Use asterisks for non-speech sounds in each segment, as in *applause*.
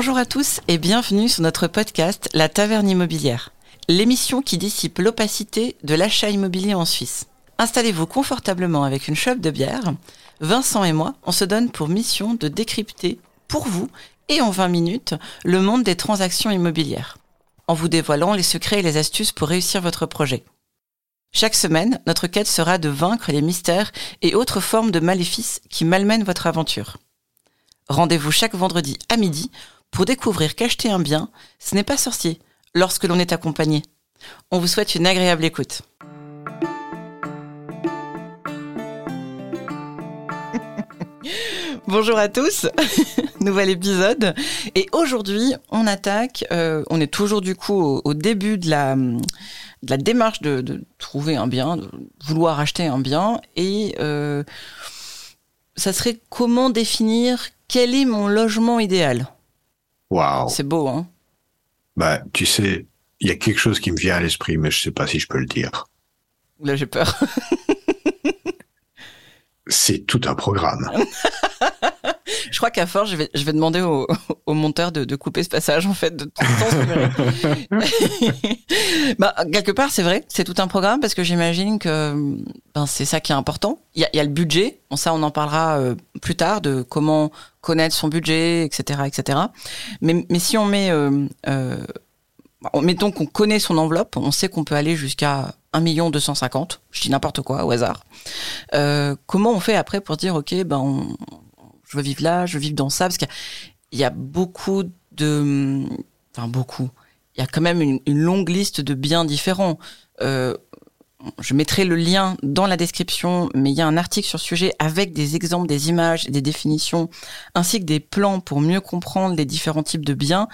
Bonjour à tous et bienvenue sur notre podcast La Taverne Immobilière, l'émission qui dissipe l'opacité de l'achat immobilier en Suisse. Installez-vous confortablement avec une chope de bière. Vincent et moi, on se donne pour mission de décrypter pour vous et en 20 minutes le monde des transactions immobilières, en vous dévoilant les secrets et les astuces pour réussir votre projet. Chaque semaine, notre quête sera de vaincre les mystères et autres formes de maléfices qui malmènent votre aventure. Rendez-vous chaque vendredi à midi pour découvrir qu'acheter un bien, ce n'est pas sorcier lorsque l'on est accompagné. On vous souhaite une agréable écoute. *laughs* Bonjour à tous, *laughs* nouvel épisode. Et aujourd'hui, on attaque, euh, on est toujours du coup au, début de la, démarche de, trouver un bien, de vouloir acheter un bien. Et euh, ça serait comment définir quel est mon logement idéal? Waouh C'est beau, hein Bah, tu sais, il y a quelque chose qui me vient à l'esprit, mais je sais pas si je peux le dire. Là, j'ai peur. *laughs* C'est tout un programme. *laughs* je crois qu'à force, je vais, je vais demander au, au monteur de, couper ce passage, en fait, de tout le *laughs* bah, quelque part, c'est vrai, c'est tout un programme parce que j'imagine que ben, c'est ça qui est important. Il y a, y a, le budget, bon, ça, on en parlera euh, plus tard de comment connaître son budget, etc., etc. Mais, mais si on met, euh, euh, mettons qu'on connaît son enveloppe, on sait qu'on peut aller jusqu'à 1 million 250, je dis n'importe quoi au hasard. Euh, comment on fait après pour dire ok ben on, je veux vivre là, je veux vivre dans ça parce qu'il y, a beaucoup de, enfin beaucoup, il y a quand même une, longue liste de biens différents. Euh, je mettrai le lien dans la description, mais il y a un article sur ce sujet avec des exemples, des images, des définitions, ainsi que des plans pour mieux comprendre les différents types de biens.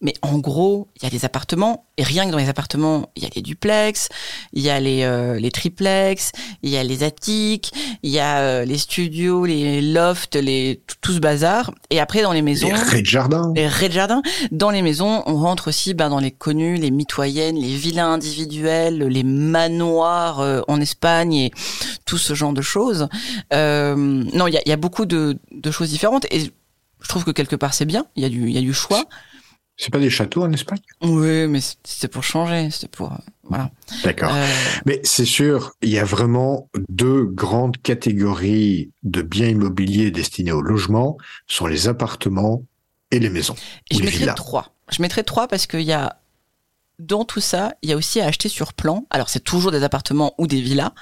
Mais en gros, il y a des appartements, et rien que dans les appartements, il y a les duplex, il y a les, euh, les triplex, il y a les attiques, il y a euh, les studios, les lofts, les, tout, ce bazar. Et après, dans les maisons... Les raies de jardin. Les raies de jardin. Dans les maisons, on rentre aussi ben, dans les connus, les mitoyennes, les villas individuelles, les manoirs, euh, en Espagne et tout ce genre de choses. Euh, non, il y a, y a, beaucoup de, de, choses différentes et je trouve que quelque part c'est bien. Il y a du, il y a du choix. C'est pas des châteaux en Espagne? Oui, mais c'est pour changer, c'est pour voilà. D'accord. Euh... Mais c'est sûr, il y a vraiment deux grandes catégories de biens immobiliers destinés au logement, sont les appartements et les maisons. Et je mettrais trois. Je mettrais trois parce qu'il y a dans tout ça, il y a aussi à acheter sur plan. Alors c'est toujours des appartements ou des villas,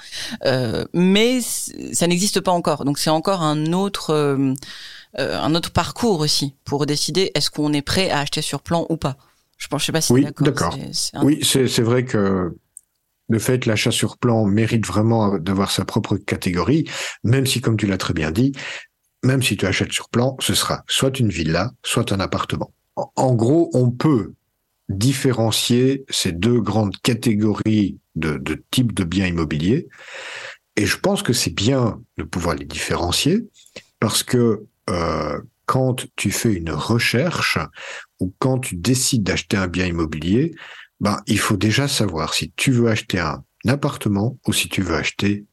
euh, mais ça n'existe pas encore. Donc c'est encore un autre euh, euh, un autre parcours aussi pour décider est-ce qu'on est prêt à acheter sur plan ou pas. Je pense, je sais pas si oui, d'accord. Oui, c'est vrai que le fait l'achat sur plan mérite vraiment d'avoir sa propre catégorie, même si, comme tu l'as très bien dit, même si tu achètes sur plan, ce sera soit une villa, soit un appartement. En gros, on peut différencier ces deux grandes catégories de, de types de biens immobiliers. Et je pense que c'est bien de pouvoir les différencier parce que euh, quand tu fais une recherche ou quand tu décides d'acheter un bien immobilier, ben, il faut déjà savoir si tu veux acheter un appartement ou si tu veux acheter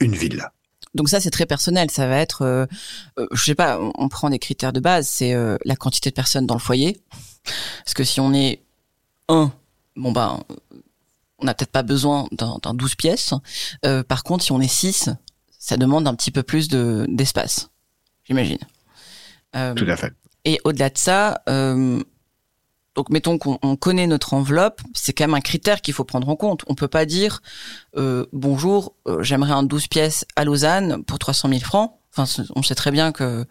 une villa. Donc ça, c'est très personnel. Ça va être, euh, euh je sais pas, on prend des critères de base. C'est euh, la quantité de personnes dans le foyer. Parce que si on est un, bon ben, on n'a peut-être pas besoin d'un 12 pièces. Euh, par contre, si on est 6, ça demande un petit peu plus de d'espace, j'imagine. Euh, Tout à fait. Et au-delà de ça, euh, donc mettons qu'on connaît notre enveloppe, c'est quand même un critère qu'il faut prendre en compte. On peut pas dire euh, bonjour, euh, j'aimerais un 12 pièces à Lausanne pour 300 000 francs. Enfin, on sait très bien que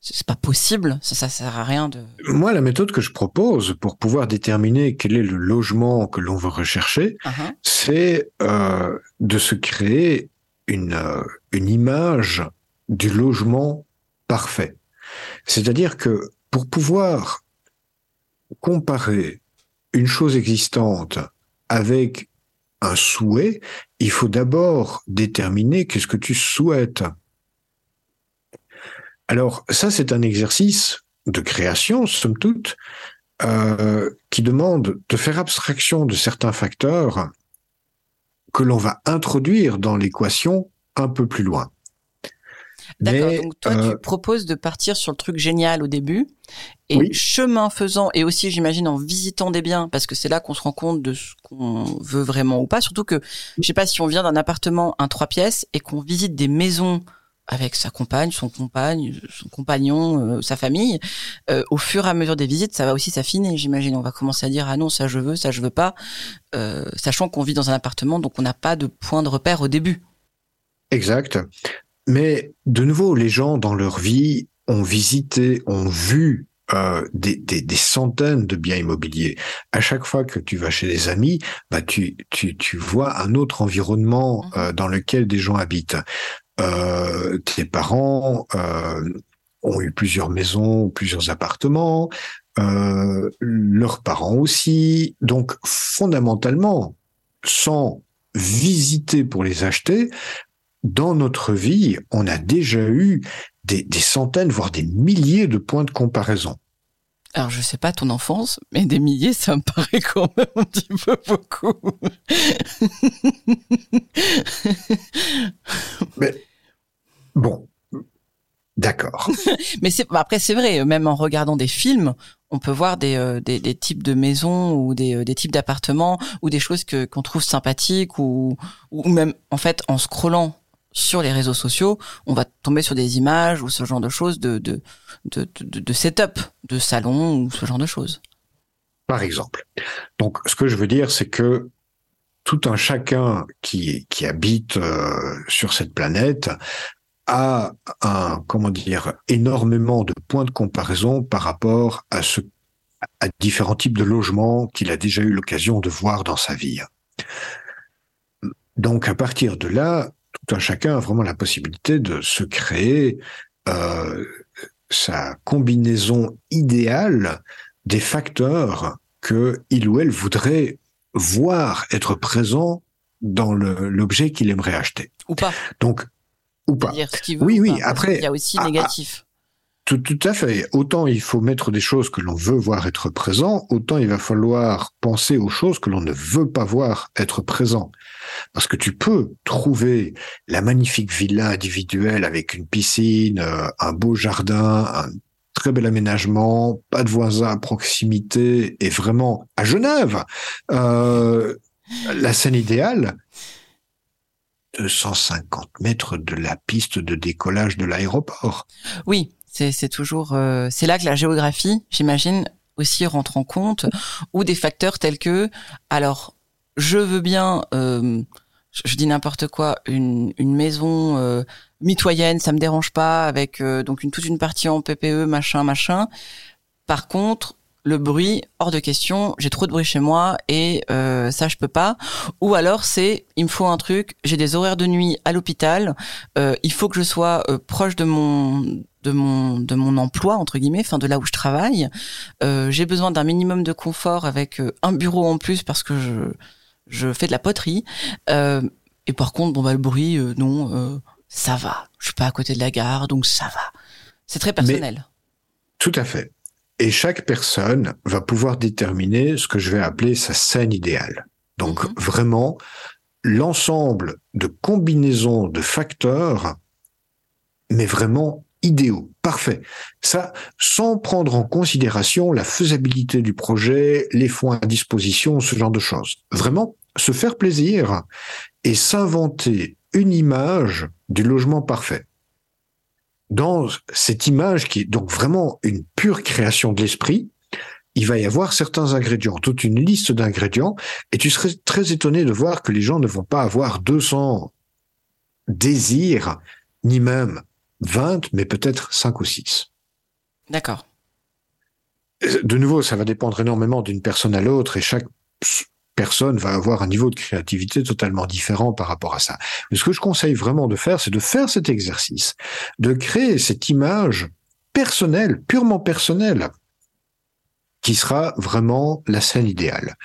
c'est pas possible, ça, ça sert à rien de. Moi, la méthode que je propose pour pouvoir déterminer quel est le logement que l'on veut rechercher, uh-huh. c'est euh, de se créer une euh, une image du logement parfait. C'est-à-dire que pour pouvoir comparer une chose existante avec un souhait, il faut d'abord déterminer qu'est-ce que tu souhaites. Alors ça, c'est un exercice de création, somme toute, euh, qui demande de faire abstraction de certains facteurs que l'on va introduire dans l'équation un peu plus loin. D'accord, donc toi tu proposes de partir sur le truc génial au début et chemin faisant et aussi j'imagine en visitant des biens parce que c'est là qu'on se rend compte de ce qu'on veut vraiment ou pas surtout que je sais pas si on vient d'un appartement un trois pièces et qu'on visite des maisons avec sa compagne, son compagne, son compagnon, euh, sa famille. Euh, au fur et à mesure des visites, ça va aussi s'affiner, j'imagine. On va commencer à dire ah non ça je veux, ça je veux pas, euh, sachant qu'on vit dans un appartement, donc on n'a pas de point de repère au début. Exact. Mais de nouveau, les gens dans leur vie ont visité, ont vu des, des, des, centaines de biens immobiliers. À chaque fois que tu vas chez des amis, bah tu, tu, tu vois un autre environnement mmh. dans lequel des gens habitent. Euh, tes parents euh, ont eu plusieurs maisons, plusieurs appartements, euh, leurs parents aussi. Donc fondamentalement, sans visiter pour les acheter, dans notre vie, on a déjà eu des, centaines, voire des milliers de points de comparaison. Alors, je sais pas ton enfance, mais des milliers, ça me paraît quand même un petit peu beaucoup. *laughs* mais Bon, d'accord. Mais c'est après c'est vrai, même en regardant des films, on peut voir des, euh, des, types de maisons ou des, euh, des types d'appartements ou des choses que qu'on trouve sympathiques ou ou même en fait en scrollant sur les réseaux sociaux, on va tomber sur des images ou ce genre de choses de de de, de, de setup, de salon ou ce genre de choses. Par exemple. Donc ce que je veux dire c'est que tout un chacun qui, qui habite euh, sur cette planète a un, comment dire, énormément de points de comparaison par rapport à ce, à différents types de logements qu'il a déjà eu l'occasion de voir dans sa vie. Donc, à partir de là, tout un chacun a vraiment la possibilité de se créer euh, sa combinaison idéale des facteurs que il ou elle voudrait voir être présent dans l'objet qu'il aimerait acheter. Ou pas. Donc, ou pas. oui, oui. Après, il y a aussi ah, ah, négatif. tout, tout à fait. Autant il faut mettre des choses que l'on veut voir être présent, autant il va falloir penser aux choses que l'on ne veut pas voir être présent. Parce que tu peux trouver la magnifique villa individuelle avec une piscine, euh, un beau jardin, un très bel aménagement, pas de voisins à proximité et vraiment à Genève, euh, la scène idéale. 250 mètres de la piste de décollage de l'aéroport. Oui, c'est toujours euh, c'est là que la géographie, j'imagine, aussi rentre en compte, ou des facteurs tels que alors je veux bien, euh, je, dis n'importe quoi, une, une maison euh, mitoyenne, ça me dérange pas, avec donc toute une partie en PPE, machin, machin. Par contre, le bruit hors de question j'ai trop de bruit chez moi et euh, ça je peux pas. Ou alors c'est il me faut un truc j'ai des horaires de nuit à l'hôpital euh, il faut que je sois euh, proche de mon de mon de mon emploi entre guillemets enfin de là où je travaille. Euh, j'ai besoin d'un minimum de confort avec euh, un bureau en plus parce que je je fais de la poterie. Et par contre bon bah le bruit non ça va. Je suis pas à côté de la gare donc ça va. C'est très personnel. tout à fait et chaque personne va pouvoir déterminer ce que je vais appeler sa scène idéale. Donc mhm. vraiment, l'ensemble de combinaisons de facteurs, mais vraiment idéaux, parfait. Ça, sans prendre en considération la faisabilité du projet, les fonds à disposition, ce genre de choses. Vraiment, se faire plaisir et s'inventer une image du logement parfait dans cette image qui est donc vraiment une pure création de l'esprit, il va y avoir certains ingrédients, toute une liste d'ingrédients, et tu serais très étonné de voir que les gens ne vont pas avoir 200 désirs, ni même 20, mais peut-être 5 ou 6. D'accord. De nouveau, ça va dépendre énormément d'une personne à l'autre, et chaque personne va avoir un niveau de créativité totalement différent par rapport à ça. Mais ce que je conseille vraiment de faire, c'est de faire cet exercice, de créer cette image personnelle, purement personnelle, qui sera vraiment la scène idéale.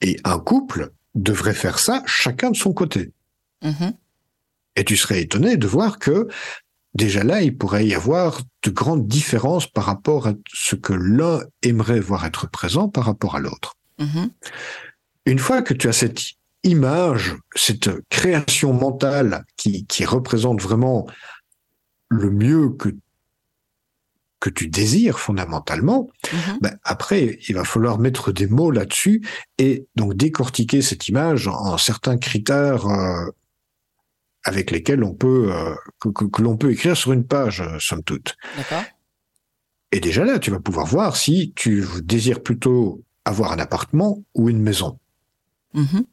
Et un couple devrait faire ça chacun de son côté. Mm-hmm. Et tu serais étonné de voir que déjà là, il pourrait y avoir de grandes différences par rapport à ce que l'un aimerait voir être présent par rapport à l'autre. Mm-hmm une fois que tu as cette image, cette création mentale qui, qui représente vraiment le mieux que que tu désires fondamentalement, mm-hmm. ben après, il va falloir mettre des mots là-dessus et donc décortiquer cette image en, certains critères euh, avec lesquels on peut euh, que, l'on peut écrire sur une page, euh, somme toute. Et déjà là, tu vas pouvoir voir si tu désires plutôt avoir un appartement ou une maison. Mm-hmm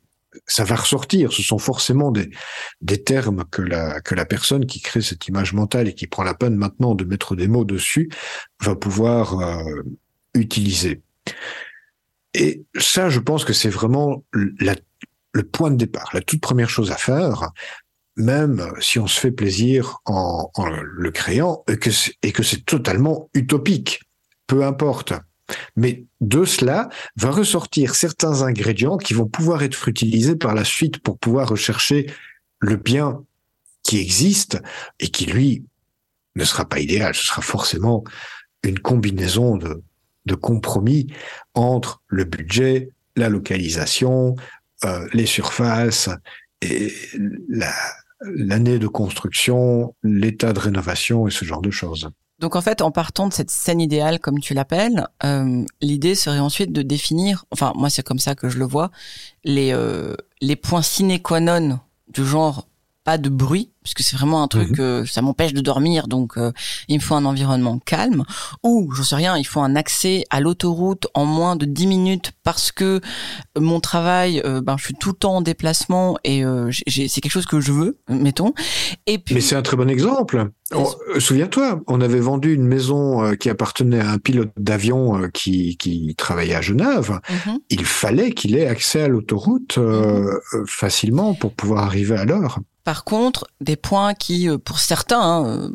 ça va ressortir. Ce sont forcément des, termes que la, personne qui crée cette image mentale et qui prend la peine maintenant de mettre des mots dessus va pouvoir euh, utiliser. Et ça, je pense que c'est vraiment le point de départ, la toute première chose à faire, même si on se fait plaisir en, en le créant et que c'est totalement utopique. Peu importe. Mais de cela va ressortir certains ingrédients qui vont pouvoir être utilisés par la suite pour pouvoir rechercher le bien qui existe et qui, lui, ne sera pas idéal. Ce sera forcément une combinaison de, compromis entre le budget, la localisation, euh, les surfaces et l'année de construction, l'état de rénovation et ce genre de choses. Donc en fait, en partant de cette scène idéale, comme tu l'appelles, euh, l'idée serait ensuite de définir, enfin moi c'est comme ça que je le vois, les, euh, les points sine qua non du genre pas de bruit, puisque c'est vraiment un truc, mmh. ça m'empêche de dormir, donc euh, il me faut un environnement calme. Ou, j'en sais rien, il faut un accès à l'autoroute en moins de 10 minutes parce que mon travail, euh, ben, je suis tout le temps en déplacement et euh, c'est quelque chose que je veux, mettons. Et puis... Mais c'est un très bon exemple. Souviens-toi, on avait vendu une maison qui appartenait à un pilote d'avion qui, qui travaillait à Genève. Mmh il fallait qu'il ait accès à l'autoroute mmh facilement pour pouvoir arriver à l'heure. Par contre, des points qui, euh, pour certains, hein, euh,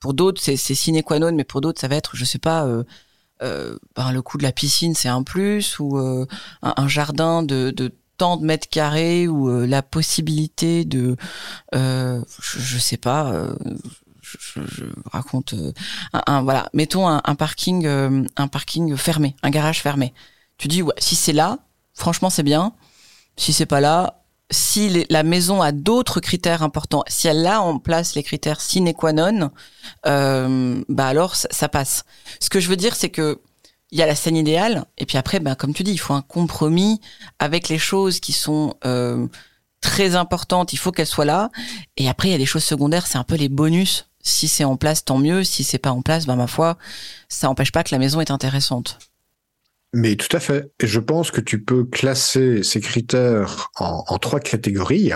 pour d'autres, c'est sine qua non, mais pour d'autres, ça va être, je sais pas, euh, ben, le coup de la piscine, c'est un plus, ou un, jardin de, tant de mètres carrés, ou la possibilité de, je, je, sais pas, je, raconte, voilà, mettons un, un parking, un parking fermé, un garage fermé. Tu dis, ouais, si c'est là, franchement, c'est bien. Si c'est pas là, si la maison a d'autres critères importants, si elle a en place les critères sine qua non, euh, bah alors ça, passe. Ce que je veux dire, c'est que il y a la scène idéale, et puis après, bah, comme tu dis, il faut un compromis avec les choses qui sont euh, très importantes. Il faut qu'elles soient là. Et après, il y a des choses secondaires, c'est un peu les bonus. Si c'est en place, tant mieux. Si c'est pas en place, bah ma foi, ça n'empêche pas que la maison est intéressante. Mais tout à fait. Et je pense que tu peux classer ces critères en, trois catégories.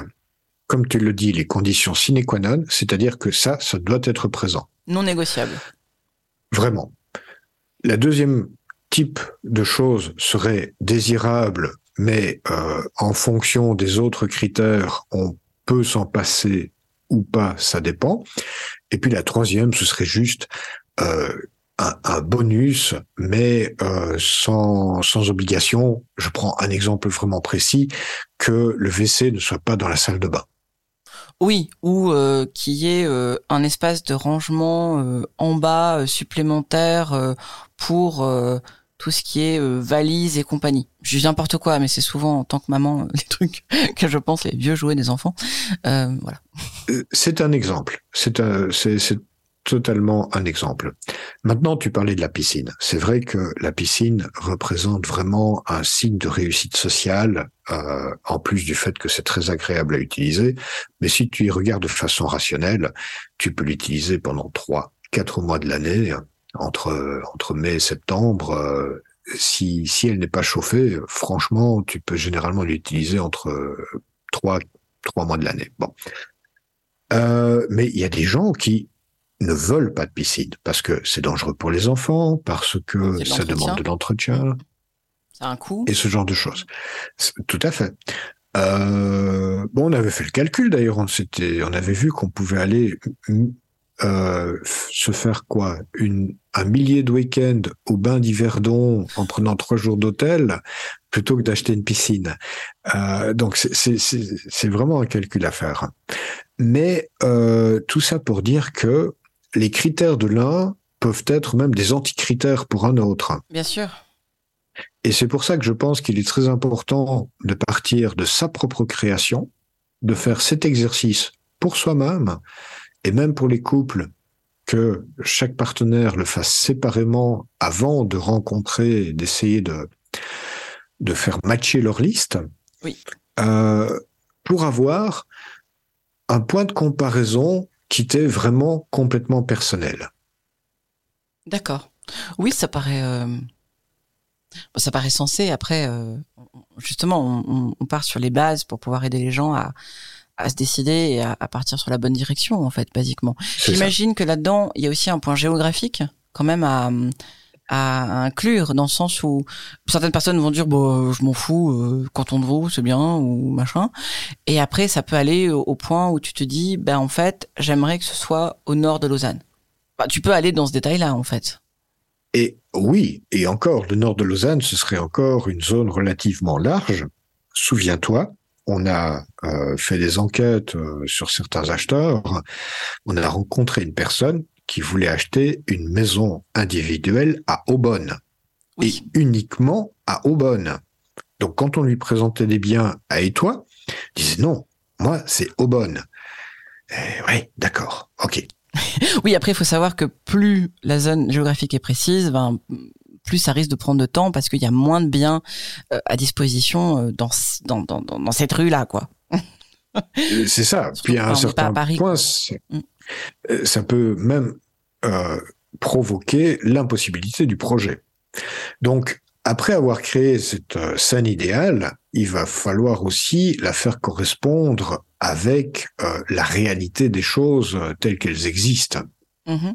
Comme tu le dis, les conditions sine qua non, c'est-à-dire que ça, ça doit être présent. Non négociable. Vraiment. La deuxième type de choses serait désirable, mais euh, en fonction des autres critères, on peut s'en passer ou pas, ça dépend. Et puis la troisième, ce serait juste euh, un, bonus, mais euh, sans, sans obligation. Je prends un exemple vraiment précis, que le WC ne soit pas dans la salle de bain. Oui, ou euh, qu'il y ait euh, un espace de rangement euh, en bas supplémentaire pour tout ce qui est valise et compagnie. Je dis n'importe quoi, mais c'est souvent en tant que maman les trucs *laughs* que je pense les vieux jouets des enfants. voilà. C'est un exemple. C'est un, c'est totalement un exemple. Maintenant, tu parlais de la piscine. C'est vrai que la piscine représente vraiment un signe de réussite sociale, euh, en plus du fait que c'est très agréable à utiliser. Mais si tu y regardes de façon rationnelle, tu peux l'utiliser pendant trois, quatre mois de l'année, entre entre mai et septembre. Euh, si si elle n'est pas chauffée, franchement, tu peux généralement l'utiliser entre trois trois mois de l'année. Bon. Euh, mais il y a des gens qui ne veulent pas de piscine parce que c'est dangereux pour les enfants, parce que ça demande de l'entretien. Ça a un coût. Et ce genre de choses. Tout à fait. Euh, bon, on avait fait le calcul d'ailleurs. On s'était, on avait vu qu'on pouvait aller euh, se faire quoi? Une, un millier de week-end au bain d'Yverdon en prenant trois jours d'hôtel plutôt que d'acheter une piscine. Euh, donc c'est vraiment un calcul à faire. Mais tout ça pour dire que les critères de l'un peuvent être même des anticritères pour un autre. Bien sûr. Et c'est pour ça que je pense qu'il est très important de partir de sa propre création, de faire cet exercice pour soi-même, et même pour les couples que chaque partenaire le fasse séparément avant de rencontrer, d'essayer de, de faire matcher leur liste, oui. euh, pour avoir un point de comparaison qui était vraiment complètement personnel. D'accord. Oui, ça paraît, euh, ça paraît sensé. Après, euh, justement, on, on, part sur les bases pour pouvoir aider les gens à, à se décider et à, à, partir sur la bonne direction, en fait, basiquement. J'imagine que là-dedans, il y a aussi un point géographique, quand même, à, à inclure dans le sens où certaines personnes vont dire bon je m'en fous euh, canton de Vaud c'est bien ou machin. Et après ça peut aller au, point où tu te dis ben en fait j'aimerais que ce soit au nord de Lausanne. Bah, tu peux aller dans ce détail là en fait. Et oui et encore le nord de Lausanne ce serait encore une zone relativement large. Souviens-toi on a euh, fait des enquêtes euh, sur certains acheteurs. On a rencontré une personne qui voulait acheter une maison individuelle à Aubonne. Oui. Et uniquement à Aubonne. Donc quand on lui présentait des biens à Étoile, il disait non, moi c'est Aubonne. Oui, d'accord, ok. *laughs* oui, après il faut savoir que plus la zone géographique est précise, ben, plus ça risque de prendre de temps parce qu'il y a moins de biens euh, à disposition euh, dans, dans, dans, dans cette rue-là, quoi. c'est ça. *laughs* Puis à un certain point, mm. Ça peut même euh, provoquer l'impossibilité du projet. Donc, après avoir créé cette euh, scène idéale, il va falloir aussi la faire correspondre avec euh, la réalité des choses euh, telles qu'elles existent. Mm-hmm.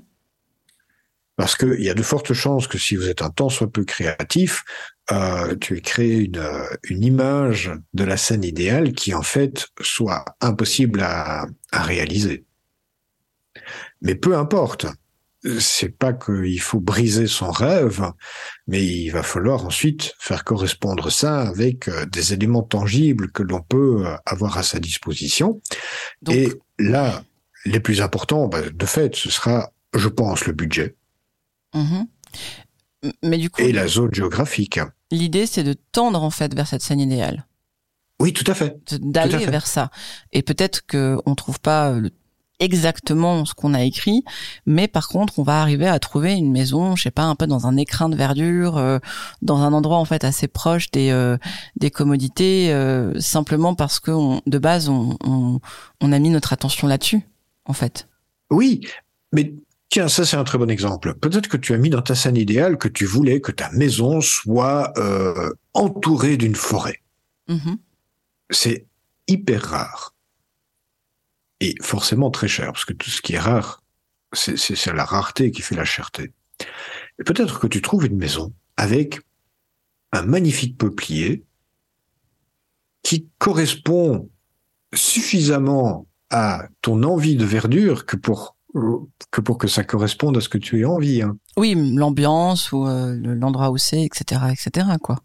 Parce qu'il y a de fortes chances que si vous êtes un tant soit peu créatif, euh, tu aies créé une, une image de la scène idéale qui en fait soit impossible à, à réaliser. Mais peu importe, c'est pas qu'il faut briser son rêve, mais il va falloir ensuite faire correspondre ça avec euh, des éléments tangibles que l'on peut euh, avoir à sa disposition. Donc... Et là, les plus importants, bah, de fait, ce sera, je pense, le budget. Mmh. Mais du coup, et la zone géographique. L'idée, c'est de tendre en fait vers cette scène idéale. Oui, tout à fait. D'aller vers ça. Et peut-être qu'on trouve pas le exactement ce qu'on a écrit, mais par contre, on va arriver à trouver une maison, je sais pas, un peu dans un écrin de verdure, euh, dans un endroit en fait assez proche des euh, des commodités, euh, simplement parce que on, de base, on, on, on a mis notre attention là-dessus, en fait. Oui, mais Tiens, ça c'est un très bon exemple. Peut-être que tu as mis dans ta scène idéale que tu voulais que ta maison soit euh, entourée d'une forêt. Mmh. C'est hyper rare et forcément très cher, parce que tout ce qui est rare, c'est la rareté qui fait la cherté. Et peut-être que tu trouves une maison avec un magnifique peuplier qui correspond suffisamment à ton envie de verdure que pour que pour que ça corresponde à ce que tu aies envie. Hein. Oui, l'ambiance ou euh, l'endroit où c'est, etc., etc. Quoi.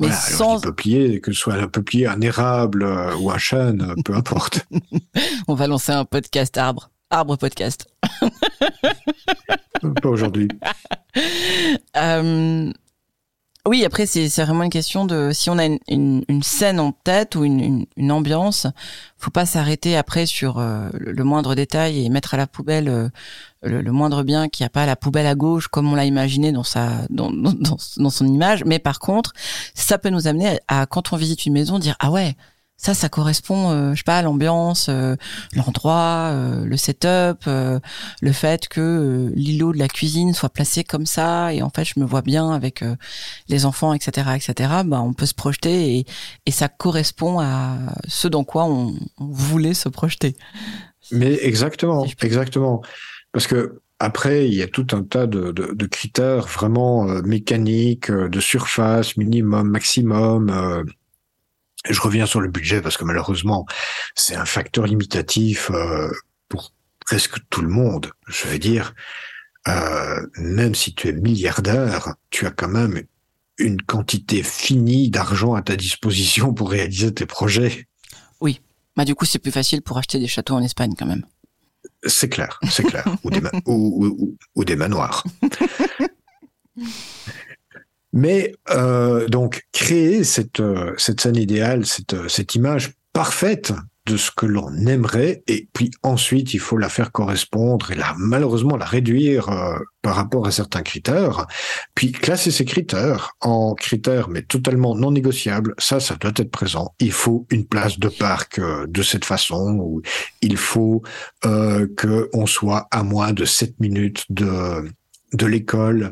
Mais voilà, sans peuplier, que ce soit un peuplier, un érable euh, ou un chêne, euh, peu importe. *laughs* On va lancer un podcast arbre, arbre podcast. Pas aujourd'hui. *laughs* euh, oui, après c'est vraiment une question de si on a une, une, une scène en tête ou une, une, une ambiance, faut pas s'arrêter après sur euh, le moindre détail et mettre à la poubelle euh, le, le, moindre bien qui a pas la poubelle à gauche comme on l'a imaginé dans sa dans, dans, dans, son image. Mais par contre, ça peut nous amener à, à quand on visite une maison dire ah ouais ça, ça correspond, euh, je sais pas, à l'ambiance, euh, l'endroit, euh, le setup, euh, le fait que euh, l'îlot de la cuisine soit placé comme ça, et en fait, je me vois bien avec les enfants, etc., etc. Bah, on peut se projeter et, et ça correspond à ce dans quoi on, on voulait se projeter. Mais exactement, si exactement, parce que après, il y a tout un tas de, critères vraiment mécaniques, de surface, minimum, maximum je reviens sur le budget parce que malheureusement, c'est un facteur limitatif euh, pour presque tout le monde. Je veux dire, euh, même si tu es milliardaire, tu as quand même une quantité finie d'argent à ta disposition pour réaliser tes projets. Oui, bah du coup c'est plus facile pour acheter des châteaux en Espagne quand même. C'est clair, c'est clair, ou, des manoirs. Mais euh, donc créer cette euh, cette scène idéale, cette euh, cette image parfaite de ce que l'on aimerait, et puis ensuite il faut la faire correspondre et la malheureusement la réduire euh, par rapport à certains critères, puis classer ces critères en critères mais totalement non négociables. Ça, ça doit être présent. Il faut une place de parc euh, de cette façon, ou il faut euh, que on soit à moins de 7 minutes de de l'école,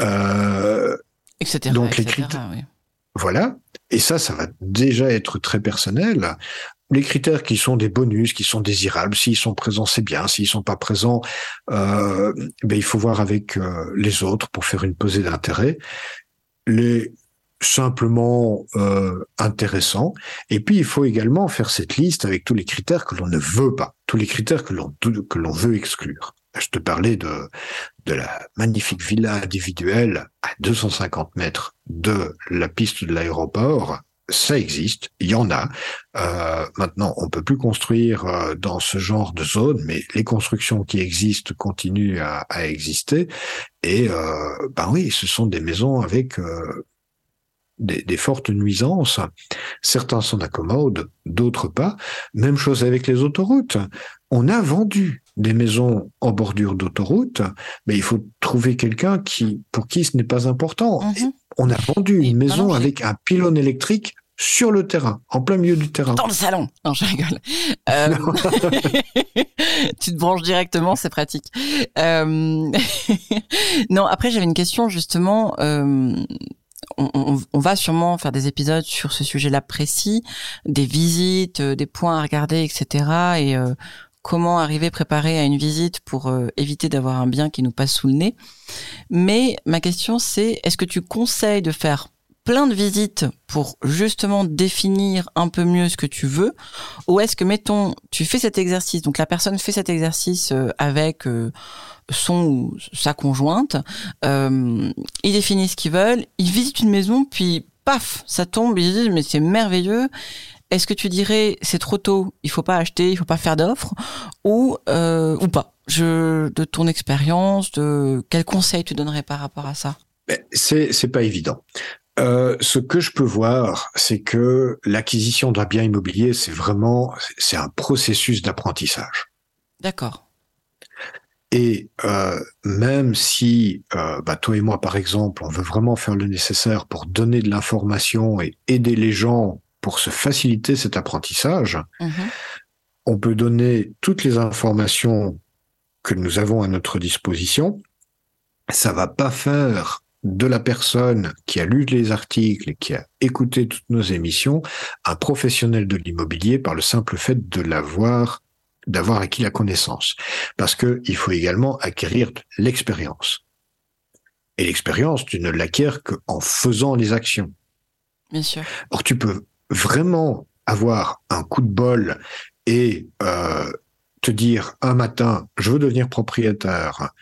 euh, etc. Donc les critères. Voilà. Et ça, ça va déjà être très personnel. Les critères qui sont des bonus, qui sont désirables, s'ils sont présents, c'est bien. S'ils sont pas présents, euh, ben, il faut voir avec euh, les autres pour faire une pesée d'intérêt. Les simplement euh, intéressants. Et puis, il faut également faire cette liste avec tous les critères que l'on ne veut pas, tous les critères que l'on que l'on veut exclure. Je te parlais de, de la magnifique villa individuelle à 250 mètres de la piste de l'aéroport. Ça existe, il y en a. Euh, maintenant, on peut plus construire euh, dans ce genre de zone, mais les constructions qui existent continuent à, à exister. Et euh, ben oui, ce sont des maisons avec euh, des, des, fortes nuisances. Certains s'en accommodent, d'autres pas. Même chose avec les autoroutes. On a vendu des maisons en bordure d'autoroute, mais il faut trouver quelqu'un qui, pour qui ce n'est pas important. Mhm. On a vendu une maison avec un pylône électrique sur le terrain, en plein milieu du terrain. Dans le salon. Non, je rigole. Euh... *laughs* tu te branches directement, c'est pratique. Euh... *laughs* non, après j'avais une question justement. Euh... On, on, on, va sûrement faire des épisodes sur ce sujet-là précis, des visites, euh, des points à regarder, etc. Et euh, comment arriver préparé à une visite pour euh, éviter d'avoir un bien qui nous passe sous le nez. Mais ma question c'est, est-ce que tu conseilles de faire plein de visites pour justement définir un peu mieux ce que tu veux ou est-ce que mettons tu fais cet exercice donc la personne fait cet exercice euh, avec euh, son ou sa conjointe euh, ils définissent ce qu'ils veulent ils visitent une maison puis paf ça tombe ils disent mais c'est merveilleux. Est-ce que tu dirais c'est trop tôt, il faut pas acheter, il faut pas faire d'offres, ou ou pas? De ton expérience, de quel conseil tu donnerais par rapport à ça? Ben, C'est c'est pas évident. Euh, ce que je peux voir, c'est que l'acquisition d'un bien immobilier, c'est vraiment c'est un processus d'apprentissage. D'accord. Et euh, même si euh, bah, toi et moi, par exemple, on veut vraiment faire le nécessaire pour donner de l'information et aider les gens pour se faciliter cet apprentissage, mhm. on peut donner toutes les informations que nous avons à notre disposition. Ça va pas faire de la personne qui a lu les articles et qui a écouté toutes nos émissions un professionnel de l'immobilier par le simple fait de l'avoir d'avoir acquis la connaissance. Parce que il faut également acquérir l'expérience. Et l'expérience tu ne l'acquiers qu'en faisant les actions. Bien sûr. Or tu peux vraiment avoir un coup de bol et euh, te dire un matin, je veux devenir propriétaire,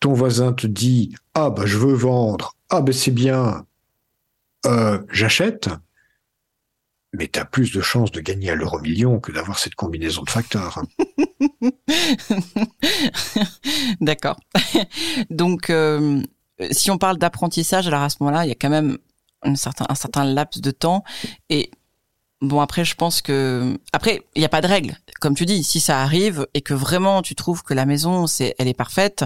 ton voisin te dit, ah bah je veux vendre, ah ben c'est bien, euh, j'achète, mais tu as plus de chances de gagner à l'euro million que d'avoir cette combinaison de facteurs. *laughs* D'accord. *laughs* Donc, euh, si on parle d'apprentissage, alors à ce moment-là, il y a quand même un certain, laps de temps. Et bon, après, je pense que après, il n'y a pas de règle. Comme tu dis, si ça arrive et que vraiment tu trouves que la maison, elle est parfaite,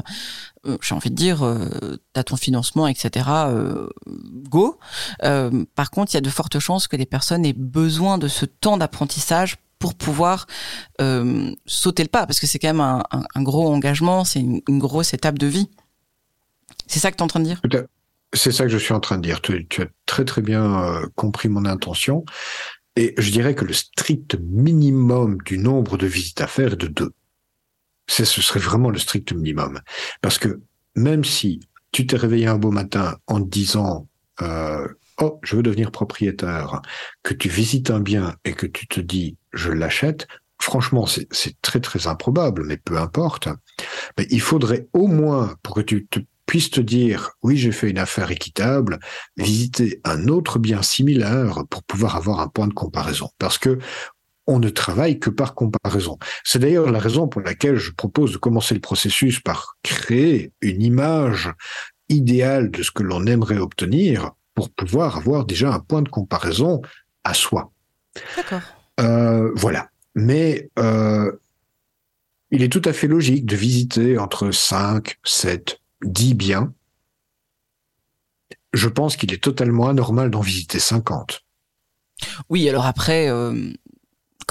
j'ai envie de dire, euh, t'as ton financement, etc. Euh, go. Euh, par contre, il y a de fortes chances que les personnes aient besoin de ce temps d'apprentissage pour pouvoir euh, sauter le pas, parce que c'est quand même un, un, gros engagement, c'est une, grosse étape de vie. C'est ça que tu es en train de dire? C'est ça que je suis en train de dire. Tu, as très très bien euh, compris mon intention. Et je dirais que le strict minimum du nombre de visites à faire est de deux. Ce serait vraiment le strict minimum. Parce que même si tu t'es réveillé un beau matin en te disant euh, Oh, je veux devenir propriétaire, que tu visites un bien et que tu te dis je l'achète, franchement, c'est très très improbable, mais peu importe. Mais il faudrait au moins, pour que tu te puisse te dire oui j'ai fait une affaire équitable, visiter un autre bien similaire pour pouvoir avoir un point de comparaison. Parce que on ne travaille que par comparaison. C'est d'ailleurs la raison pour laquelle je propose de commencer le processus par créer une image idéale de ce que l'on aimerait obtenir pour pouvoir avoir déjà un point de comparaison à soi. D'accord. Euh, voilà. Mais euh, il est tout à fait logique de visiter entre 5, 7, 10 biens. Je pense qu'il est totalement anormal d'en visiter 50. Oui, alors après, euh,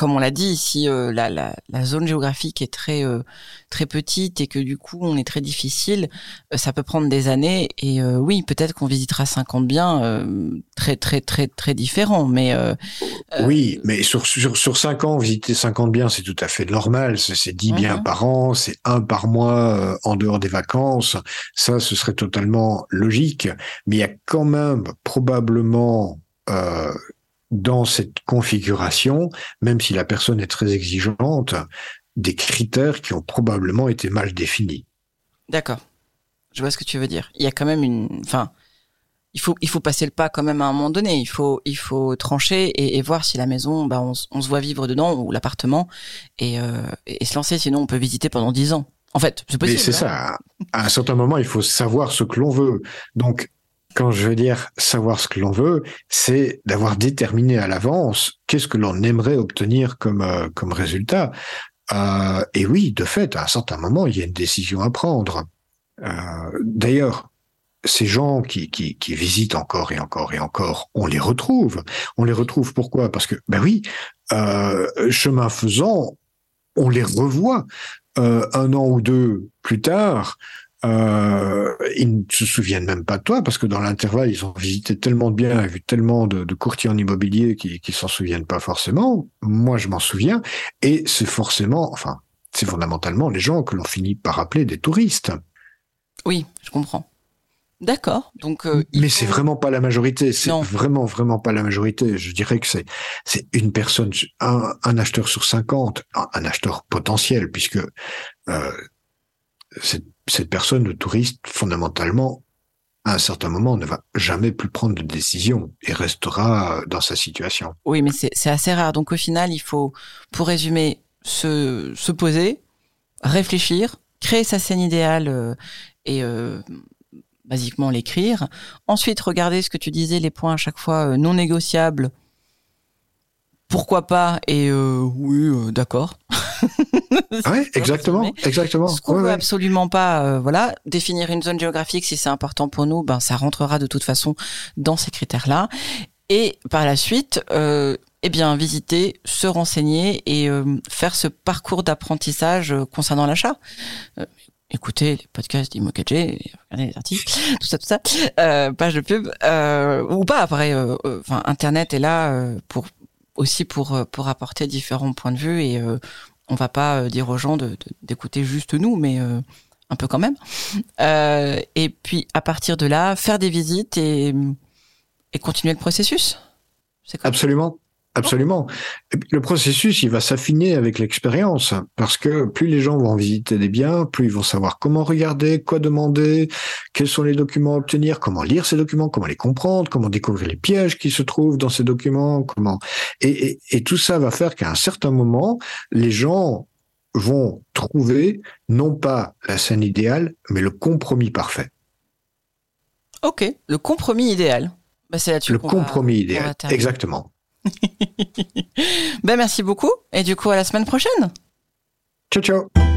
comme on l'a dit, si euh, la, la, la, zone géographique est très euh, très petite et que du coup on est très difficile, euh, ça peut prendre des années. Et oui, peut-être qu'on visitera 50 biens très très très très différents. Mais oui, mais sur, sur sur 5 ans, visiter 50 biens, c'est tout à fait normal. C'est 10 biens mhm. par an, c'est un par mois en dehors des vacances. Ça, ce serait totalement logique. Mais il y a quand même probablement dans cette configuration, même si la personne est très exigeante, des critères qui ont probablement été mal définis. D'accord. Je vois ce que tu veux dire. Il y a quand même une, enfin, il faut, il faut passer le pas quand même à un moment donné. Il faut, il faut trancher et, et voir si la maison, bah, on, on, se voit vivre dedans ou l'appartement et, euh, et, se lancer. Sinon, on peut visiter pendant dix ans. En fait, c'est possible. C'est hein. ça. À un certain moment, il faut savoir ce que l'on veut. Donc, quand je veux dire savoir ce que l'on veut, c'est d'avoir déterminé à l'avance qu'est-ce que l'on aimerait obtenir comme euh, comme résultat. Euh, et oui, de fait, à un certain moment, il y a une décision à prendre. Euh, D'ailleurs, ces gens qui, qui, visitent encore et encore et encore, on les retrouve. On les retrouve pourquoi? Parce que, ben oui, chemin faisant, on les revoit un an ou deux plus tard euh, ils ne se souviennent même pas de toi parce que dans l'intervalle, ils ont visité tellement de biens et vu tellement de, de courtiers en immobilier qui, qui s'en souviennent pas forcément. Moi, je m'en souviens et c'est forcément, enfin, c'est fondamentalement les gens que l'on finit par appeler des touristes. Oui, je comprends. D'accord. Donc, euh, mais c'est vraiment pas la majorité. C'est vraiment vraiment pas la majorité. Je dirais que c'est c'est une personne, un, un acheteur sur 50, un, un acheteur potentiel, puisque euh, c'est cette personne, le touriste, fondamentalement, à un certain moment, ne va jamais plus prendre de décision et restera dans sa situation. Oui, mais c'est assez rare. Donc au final, il faut, pour résumer, se, se poser, réfléchir, créer sa scène idéale euh, et euh, basiquement l'écrire. Ensuite, regarder ce que tu disais, les points à chaque fois euh, non négociables. Pourquoi pas Et oui, d'accord. *laughs* ouais, *laughs* exactement, exactement. Ce qu'on veut absolument pas, euh, voilà, définir une zone géographique si c'est important pour nous, ben ça rentrera de toute façon dans ces critères-là. Et par la suite, euh, eh bien, visiter, se renseigner et euh, faire ce parcours d'apprentissage euh, concernant l'achat. écoutez les podcasts d'Imokaje, regardez les articles, *laughs* tout ça, tout ça, page de pub, ou pas après. Enfin, Internet est là pour aussi pour pour apporter différents points de vue et on va pas euh, dire aux gens d'écouter juste nous, mais euh, un peu quand même. *laughs* Euh, et puis à partir de là, faire des visites et, et continuer le processus. Absolument. Absolument. Le processus, il va s'affiner avec l'expérience, parce que plus les gens vont visiter des biens, plus ils vont savoir comment regarder, quoi demander, quels sont les documents à obtenir, comment lire ces documents, comment les comprendre, comment découvrir les pièges qui se trouvent dans ces documents, comment. Et, et tout ça va faire qu'à un certain moment, les gens vont trouver non pas la scène idéale, mais le compromis parfait. Ok, le compromis idéal. Bah, c'est là-dessus. Le compromis idéal, exactement. Ben merci beaucoup et du coup à la semaine prochaine. Ciao ciao.